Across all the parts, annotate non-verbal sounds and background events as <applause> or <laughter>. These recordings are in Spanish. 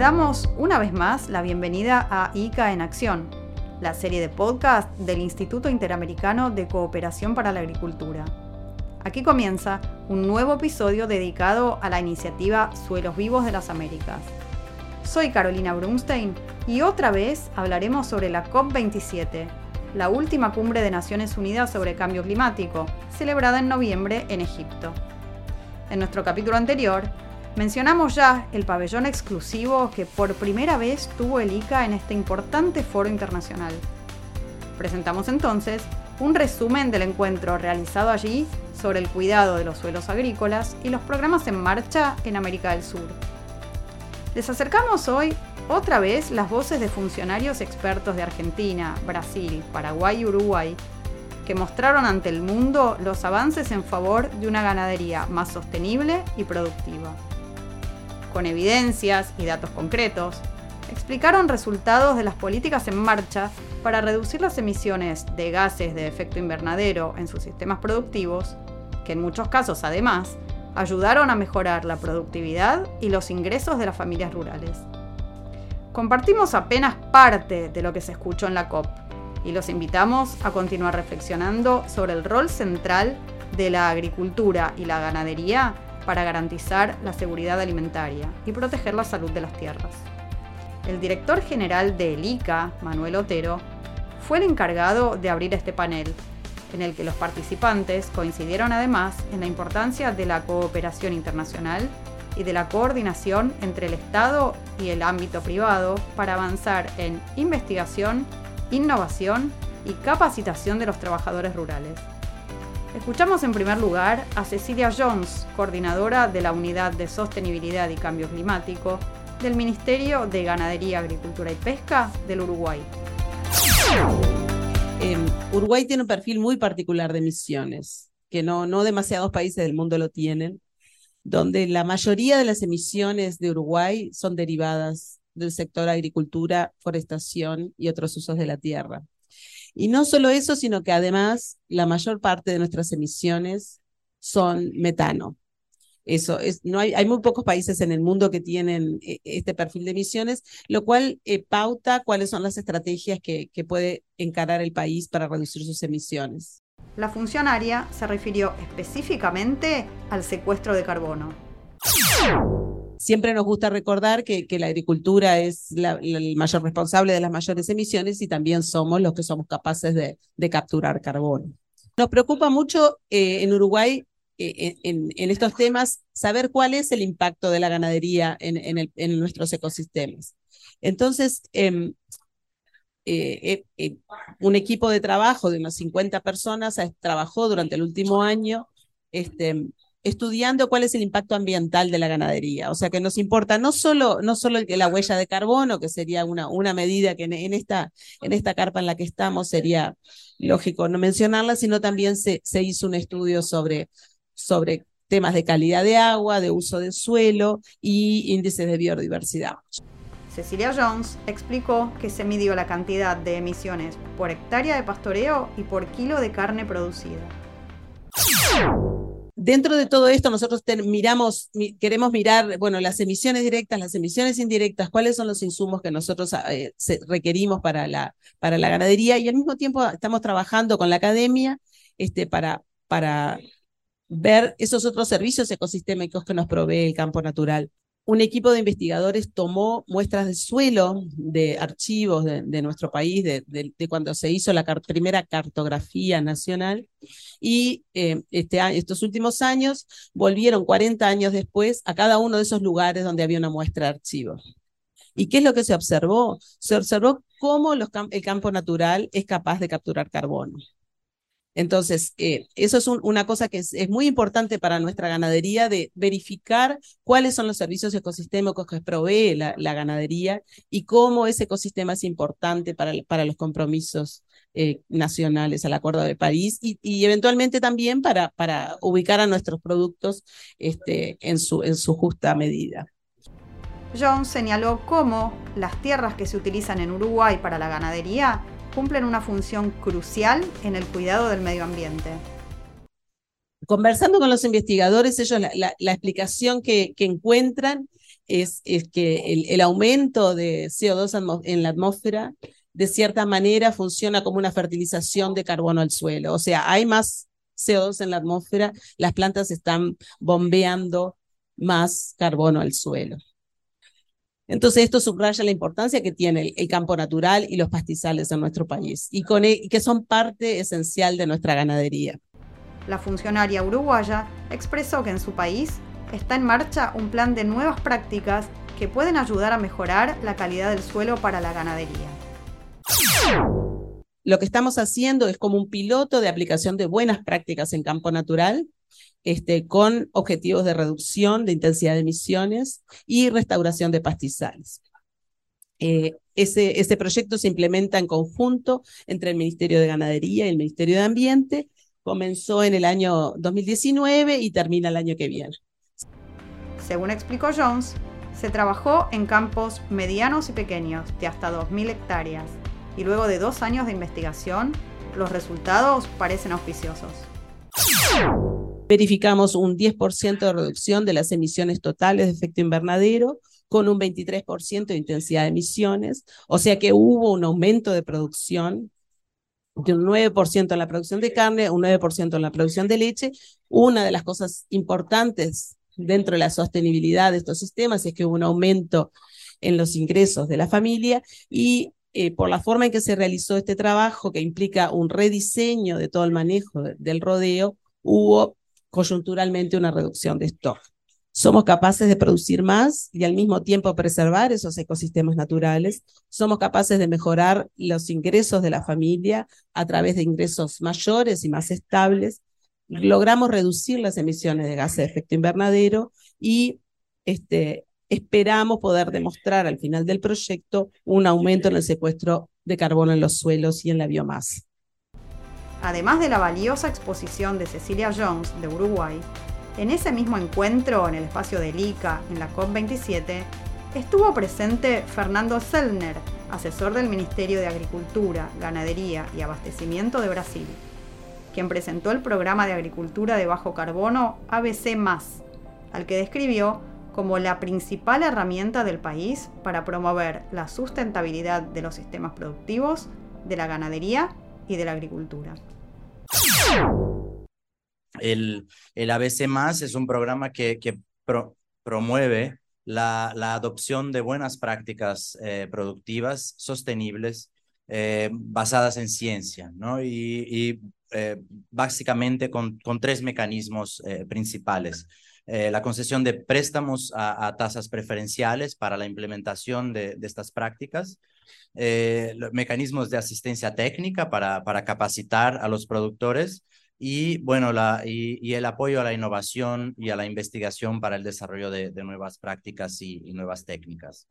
damos una vez más la bienvenida a ICA en Acción, la serie de podcast del Instituto Interamericano de Cooperación para la Agricultura. Aquí comienza un nuevo episodio dedicado a la iniciativa Suelos Vivos de las Américas. Soy Carolina Brunstein y otra vez hablaremos sobre la COP27, la última cumbre de Naciones Unidas sobre Cambio Climático, celebrada en noviembre en Egipto. En nuestro capítulo anterior, mencionamos ya el pabellón exclusivo que por primera vez tuvo el ICA en este importante foro internacional. Presentamos entonces un resumen del encuentro realizado allí sobre el cuidado de los suelos agrícolas y los programas en marcha en América del Sur. Les acercamos hoy otra vez las voces de funcionarios expertos de Argentina, Brasil, Paraguay y Uruguay, que mostraron ante el mundo los avances en favor de una ganadería más sostenible y productiva. Con evidencias y datos concretos, explicaron resultados de las políticas en marcha para reducir las emisiones de gases de efecto invernadero en sus sistemas productivos, que en muchos casos además ayudaron a mejorar la productividad y los ingresos de las familias rurales. Compartimos apenas parte de lo que se escuchó en la COP y los invitamos a continuar reflexionando sobre el rol central de la agricultura y la ganadería para garantizar la seguridad alimentaria y proteger la salud de las tierras. El director general de ICA, Manuel Otero, fue el encargado de abrir este panel en el que los participantes coincidieron además en la importancia de la cooperación internacional y de la coordinación entre el Estado y el ámbito privado para avanzar en investigación, innovación y capacitación de los trabajadores rurales. Escuchamos en primer lugar a Cecilia Jones, coordinadora de la Unidad de Sostenibilidad y Cambio Climático del Ministerio de Ganadería, Agricultura y Pesca del Uruguay. Uruguay tiene un perfil muy particular de emisiones, que no, no demasiados países del mundo lo tienen, donde la mayoría de las emisiones de Uruguay son derivadas del sector agricultura, forestación y otros usos de la tierra. Y no solo eso, sino que además la mayor parte de nuestras emisiones son metano. Eso es, no hay, hay muy pocos países en el mundo que tienen eh, este perfil de emisiones, lo cual eh, pauta cuáles son las estrategias que, que puede encarar el país para reducir sus emisiones. La funcionaria se refirió específicamente al secuestro de carbono. Siempre nos gusta recordar que, la agricultura es el mayor responsable de las mayores emisiones y también somos los que somos capaces de, capturar carbono. Nos preocupa mucho eh, en Uruguay eh, en, estos temas saber cuál es el impacto de la ganadería en, nuestros ecosistemas. Entonces, em, eh, un equipo de trabajo de unas 50 personas trabajó durante el último año este, estudiando cuál es el impacto ambiental de la ganadería. O sea que nos importa no solo, no solo la huella de carbono, que sería una, una medida que en, esta, en esta carpa en la que estamos sería lógico no mencionarla, sino también se, se hizo un estudio sobre sobre temas de calidad de agua, de uso del suelo y índices de biodiversidad. Cecilia Jones explicó que se midió la cantidad de emisiones por hectárea de pastoreo y por kilo de carne producida. Dentro de todo esto, nosotros miramos, queremos mirar, bueno, las emisiones directas, las emisiones indirectas, cuáles son los insumos que nosotros eh, requerimos para la, para la ganadería y al mismo tiempo estamos trabajando con la academia este, para, para ver esos otros servicios ecosistémicos que nos provee el campo natural. Un equipo de investigadores tomó muestras de suelo de archivos de, nuestro país, de, cuando se hizo la primera cartografía nacional, y eh, este, estos últimos años volvieron 40 años después a cada uno de esos lugares donde había una muestra de archivos. ¿Y qué es lo que se observó? Se observó cómo el campo natural es capaz de capturar carbono. Entonces, eh, eso es una cosa que es, muy importante para nuestra ganadería, de verificar cuáles son los servicios ecosistémicos que provee la, ganadería y cómo ese ecosistema es importante para, para los compromisos eh, nacionales al Acuerdo de París y, eventualmente también para, para, ubicar a nuestros productos este, en, su, en su justa medida. John señaló cómo las tierras que se utilizan en Uruguay para la ganadería cumplen una función crucial en el cuidado del medio ambiente. Conversando con los investigadores, ellos la, explicación que, encuentran es, que el, el aumento de CO2 en la atmósfera de cierta manera funciona como una fertilización de carbono al suelo. O sea, hay más CO2 en la atmósfera, las plantas están bombeando más carbono al suelo. Entonces, esto subraya la importancia que tiene el, campo natural y los pastizales en nuestro país y, con, e, y que son parte esencial de nuestra ganadería. La funcionaria uruguaya expresó que en su país está en marcha un plan de nuevas prácticas que pueden ayudar a mejorar la calidad del suelo para la ganadería. Lo que estamos haciendo es como un piloto de aplicación de buenas prácticas en campo natural, este, con objetivos de reducción de intensidad de emisiones y restauración de pastizales. Eh, ese, ese proyecto se implementa en conjunto entre el Ministerio de Ganadería y el Ministerio de Ambiente. Comenzó en el año 2019 y termina el año que viene. Según explicó Jones, se trabajó en campos medianos y pequeños de hasta 2.000 hectáreas y luego de dos años de investigación, los resultados parecen auspiciosos. Verificamos un 10% de reducción de las emisiones totales de efecto invernadero con un 23% de intensidad de emisiones, o sea que hubo un aumento de producción de un 9% en la producción de carne, un 9% en la producción de leche. Una de las cosas importantes dentro de la sostenibilidad de estos sistemas es que hubo un aumento en los ingresos de la familia y eh, por la forma en que se realizó este trabajo, que implica un rediseño de todo el manejo del rodeo, hubo coyunturalmente una reducción de stock. Somos capaces de producir más y al mismo tiempo preservar esos ecosistemas naturales. Somos capaces de mejorar los ingresos de la familia a través de ingresos mayores y más estables. Logramos reducir las emisiones de gases de efecto invernadero y este, esperamos poder demostrar al final del proyecto un aumento en el secuestro de carbono en los suelos y en la biomasa. Además de la valiosa exposición de Cecilia Jones de Uruguay, en ese mismo encuentro en el espacio del ICA en la COP27, estuvo presente Fernando Sellner, asesor del Ministerio de Agricultura, Ganadería y Abastecimiento de Brasil, quien presentó el programa de agricultura de bajo carbono ABC, al que describió como la principal herramienta del país para promover la sustentabilidad de los sistemas productivos, de la ganadería y de la agricultura. El, el ABC es un programa que, promueve la, la, adopción de buenas prácticas eh, productivas sostenibles eh, basadas en ciencia, ¿no? Y, eh, básicamente con, con, tres mecanismos principales. La concesión de préstamos a, tasas preferenciales para la implementación de, estas prácticas, eh, mecanismos de asistencia técnica para, para capacitar a los productores y, bueno, la, y, el apoyo a la innovación y a la investigación para el desarrollo de, nuevas prácticas y, nuevas técnicas.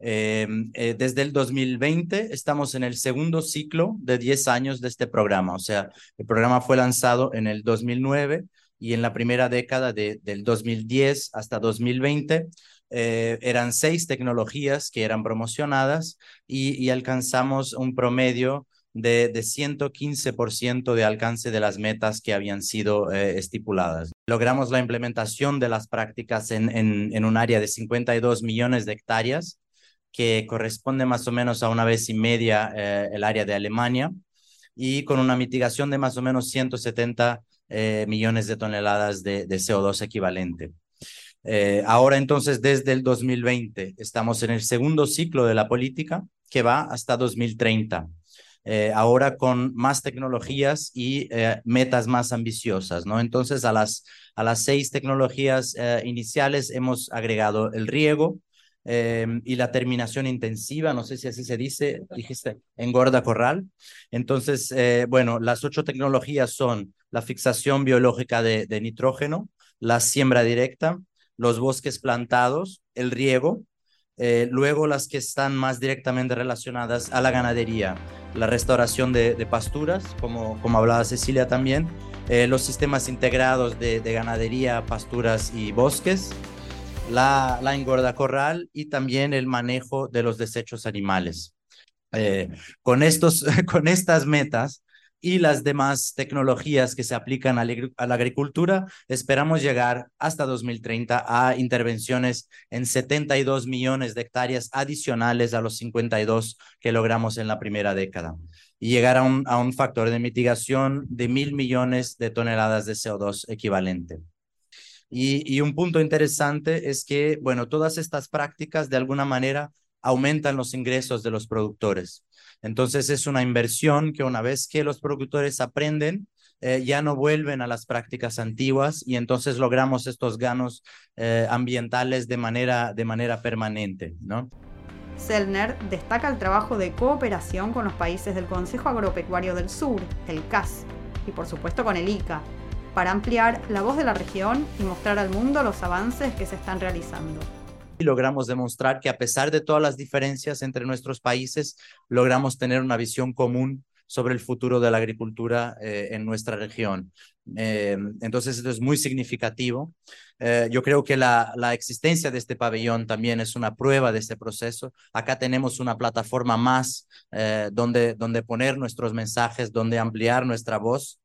Em, eh, desde el 2020 estamos en el segundo ciclo de 10 años de este programa, o sea, el programa fue lanzado en el 2009 y en la primera década de, del 2010 hasta 2020 eh, eran seis tecnologías que eran promocionadas y, alcanzamos un promedio de, de 115% de alcance de las metas que habían sido eh, estipuladas. Logramos la implementación de las prácticas en, en, un área de 52 millones de hectáreas, que corresponde más o menos a una vez y media eh, el área de Alemania, y con una mitigación de más o menos 170 eh, millones de toneladas de, CO2 equivalente. Eh, ahora entonces, desde el 2020, estamos en el segundo ciclo de la política que va hasta 2030. Eh, ahora con más tecnologías y metas más ambiciosas, ¿no? Entonces, a las, a las seis tecnologías iniciales hemos agregado el riego, y la terminación intensiva, no sé si así se dice, dijiste, engorda corral. Entonces, bueno, las ocho tecnologías son la fixación biológica de, nitrógeno, la siembra directa, los bosques plantados, el riego, eh, luego las que están más directamente relacionadas a la ganadería, la restauración de, pasturas, como, como hablaba Cecilia también, eh, los sistemas integrados de, ganadería, pasturas y bosques, la, la, engorda corral y también el manejo de los desechos animales. Eh, con, estos, <laughs> con estas metas y las demás tecnologías que se aplican a la agricultura, esperamos llegar hasta 2030 a intervenciones en 72 millones de hectáreas adicionales a los 52 que logramos en la primera década y llegar a un, a un factor de mitigación de mil millones de toneladas de CO2 equivalente. Y, y un punto interesante es que, bueno, todas estas prácticas de alguna manera aumentan los ingresos de los productores. Entonces es una inversión que una vez que los productores aprenden, eh, ya no vuelven a las prácticas antiguas y entonces logramos estos ganos eh, ambientales de manera, de manera permanente, ¿no? Selner destaca el trabajo de cooperación con los países del Consejo Agropecuario del Sur, el CAS, y por supuesto con el ICA, para ampliar la voz de la región y mostrar al mundo los avances que se están realizando logramos demostrar que a pesar de todas las diferencias entre nuestros países, logramos tener una visión común sobre el futuro de la agricultura eh, en nuestra región. Eh, entonces, esto es muy significativo. Eh, yo creo que la, la, existencia de este pabellón también es una prueba de este proceso. Acá tenemos una plataforma más donde, donde poner nuestros mensajes, donde ampliar nuestra voz.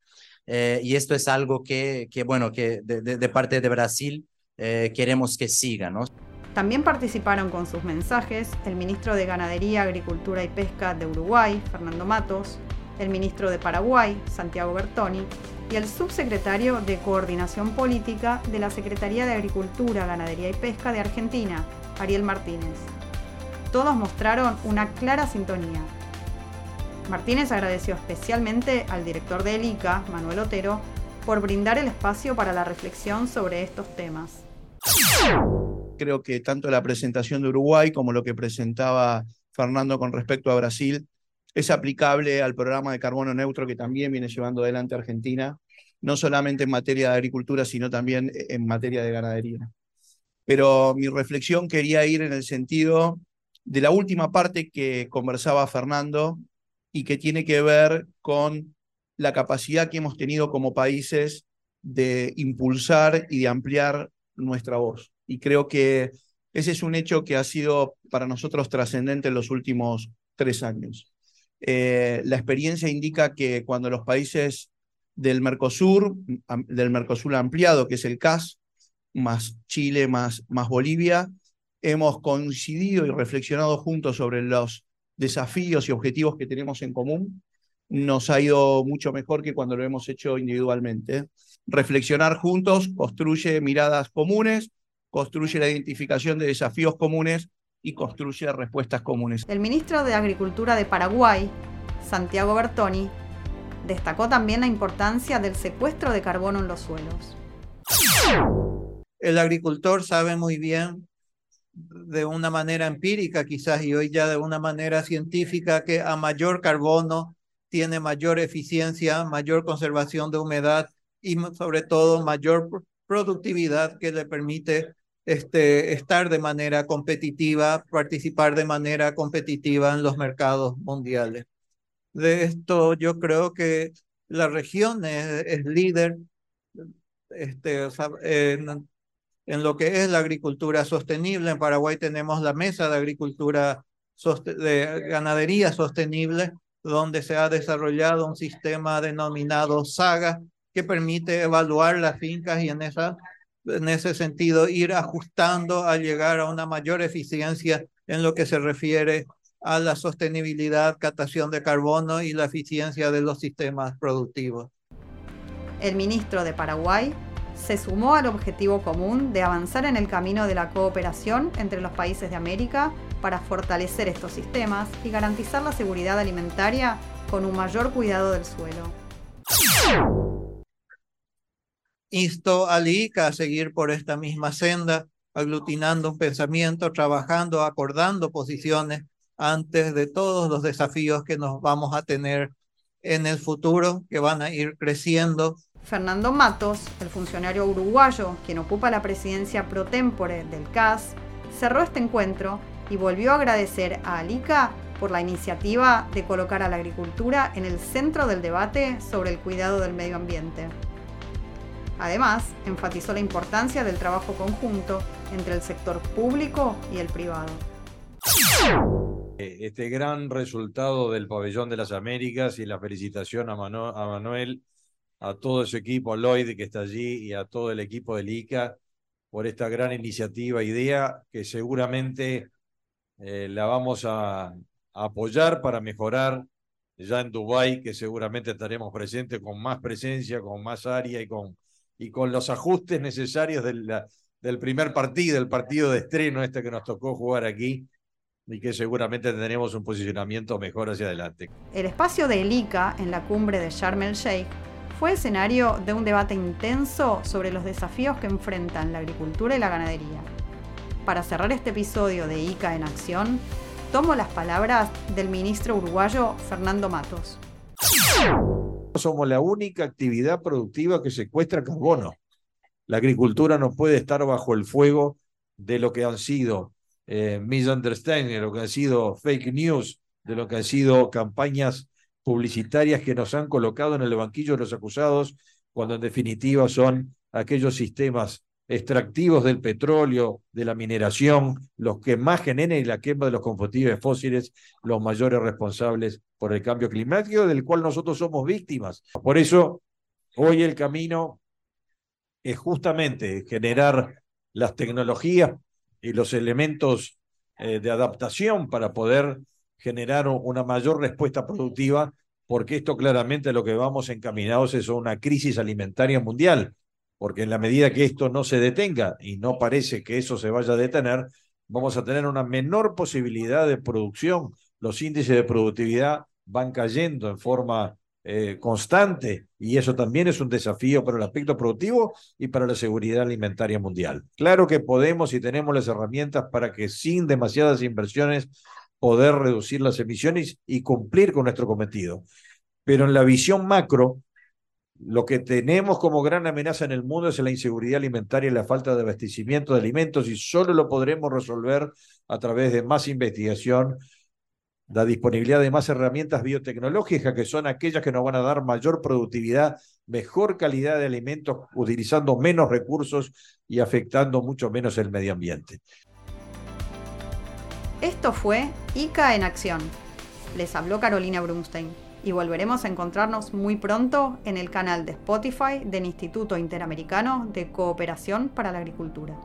y esto es algo que, que bueno, que de, de, de parte de Brasil queremos que siga, ¿no? También participaron con sus mensajes el ministro de Ganadería, Agricultura y Pesca de Uruguay, Fernando Matos, el ministro de Paraguay, Santiago Bertoni, y el subsecretario de Coordinación Política de la Secretaría de Agricultura, Ganadería y Pesca de Argentina, Ariel Martínez. Todos mostraron una clara sintonía. Martínez agradeció especialmente al director de ELICA, Manuel Otero, por brindar el espacio para la reflexión sobre estos temas creo que tanto la presentación de Uruguay como lo que presentaba Fernando con respecto a Brasil es aplicable al programa de carbono neutro que también viene llevando adelante Argentina, no solamente en materia de agricultura, sino también en materia de ganadería. Pero mi reflexión quería ir en el sentido de la última parte que conversaba Fernando y que tiene que ver con la capacidad que hemos tenido como países de impulsar y de ampliar nuestra voz y creo que ese es un hecho que ha sido para nosotros trascendente en los últimos tres años. Eh, la experiencia indica que cuando los países del Mercosur, del Mercosur ampliado, que es el CAS, más Chile, más, más Bolivia, hemos coincidido y reflexionado juntos sobre los desafíos y objetivos que tenemos en común, nos ha ido mucho mejor que cuando lo hemos hecho individualmente. Reflexionar juntos construye miradas comunes, construye la identificación de desafíos comunes y construye respuestas comunes. El ministro de Agricultura de Paraguay, Santiago Bertoni, destacó también la importancia del secuestro de carbono en los suelos. El agricultor sabe muy bien, de una manera empírica quizás y hoy ya de una manera científica, que a mayor carbono tiene mayor eficiencia, mayor conservación de humedad y sobre todo mayor productividad que le permite este, estar de manera competitiva, participar de manera competitiva en los mercados mundiales. De esto yo creo que la región es, líder este, en, en, lo que es la agricultura sostenible. En Paraguay tenemos la mesa de agricultura de ganadería sostenible, donde se ha desarrollado un sistema denominado SAGA, que permite evaluar las fincas y en esa en ese sentido, ir ajustando a llegar a una mayor eficiencia en lo que se refiere a la sostenibilidad, captación de carbono y la eficiencia de los sistemas productivos. El ministro de Paraguay se sumó al objetivo común de avanzar en el camino de la cooperación entre los países de América para fortalecer estos sistemas y garantizar la seguridad alimentaria con un mayor cuidado del suelo insto al ICA a seguir por esta misma senda, aglutinando un pensamiento, trabajando, acordando posiciones antes de todos los desafíos que nos vamos a tener en el futuro, que van a ir creciendo. Fernando Matos, el funcionario uruguayo quien ocupa la presidencia pro tempore del CAS, cerró este encuentro y volvió a agradecer a Alica por la iniciativa de colocar a la agricultura en el centro del debate sobre el cuidado del medio ambiente. Además, enfatizó la importancia del trabajo conjunto entre el sector público y el privado. este gran resultado del Pabellón de las Américas y la felicitación a, a Manuel, a todo su equipo, a Lloyd que está allí y a todo el equipo del ICA por esta gran iniciativa, idea que seguramente eh, la vamos a, a, apoyar para mejorar ya en Dubái, que seguramente estaremos presentes con más presencia, con más área y con, y con los ajustes necesarios del, del primer partido, el partido de estreno este que nos tocó jugar aquí y que seguramente tendremos un posicionamiento mejor hacia adelante. El espacio de ICA en la cumbre de Sharm el Sheikh fue escenario de un debate intenso sobre los desafíos que enfrentan la agricultura y la ganadería. Para cerrar este episodio de ICA en acción, tomo las palabras del ministro uruguayo Fernando Matos. Somos la única actividad productiva que secuestra carbono. La agricultura no puede estar bajo el fuego de lo que han sido eh, de lo que han sido fake news, de lo que han sido campañas publicitarias que nos han colocado en el banquillo de los acusados, cuando en definitiva son aquellos sistemas extractivos del petróleo, de la mineración, los que más generan y la quema de los combustibles fósiles, los mayores responsables por el cambio climático, del cual nosotros somos víctimas. Por eso, hoy el camino es justamente generar las tecnologías y los elementos eh, de adaptación para poder generar una mayor respuesta productiva, porque esto claramente lo que vamos encaminados es a una crisis alimentaria mundial, porque en la medida que esto no se detenga, y no parece que eso se vaya a detener, vamos a tener una menor posibilidad de producción, los índices de productividad van cayendo en forma eh, constante y eso también es un desafío para el aspecto productivo y para la seguridad alimentaria mundial. Claro que podemos y tenemos las herramientas para que sin demasiadas inversiones poder reducir las emisiones y cumplir con nuestro cometido. Pero en la visión macro, lo que tenemos como gran amenaza en el mundo es la inseguridad alimentaria y la falta de abastecimiento de alimentos y solo lo podremos resolver a través de más investigación la disponibilidad de más herramientas biotecnológicas, que son aquellas que nos van a dar mayor productividad, mejor calidad de alimentos, utilizando menos recursos y afectando mucho menos el medio ambiente. Esto fue ICA en acción. Les habló Carolina Brunstein y volveremos a encontrarnos muy pronto en el canal de Spotify del Instituto Interamericano de Cooperación para la Agricultura.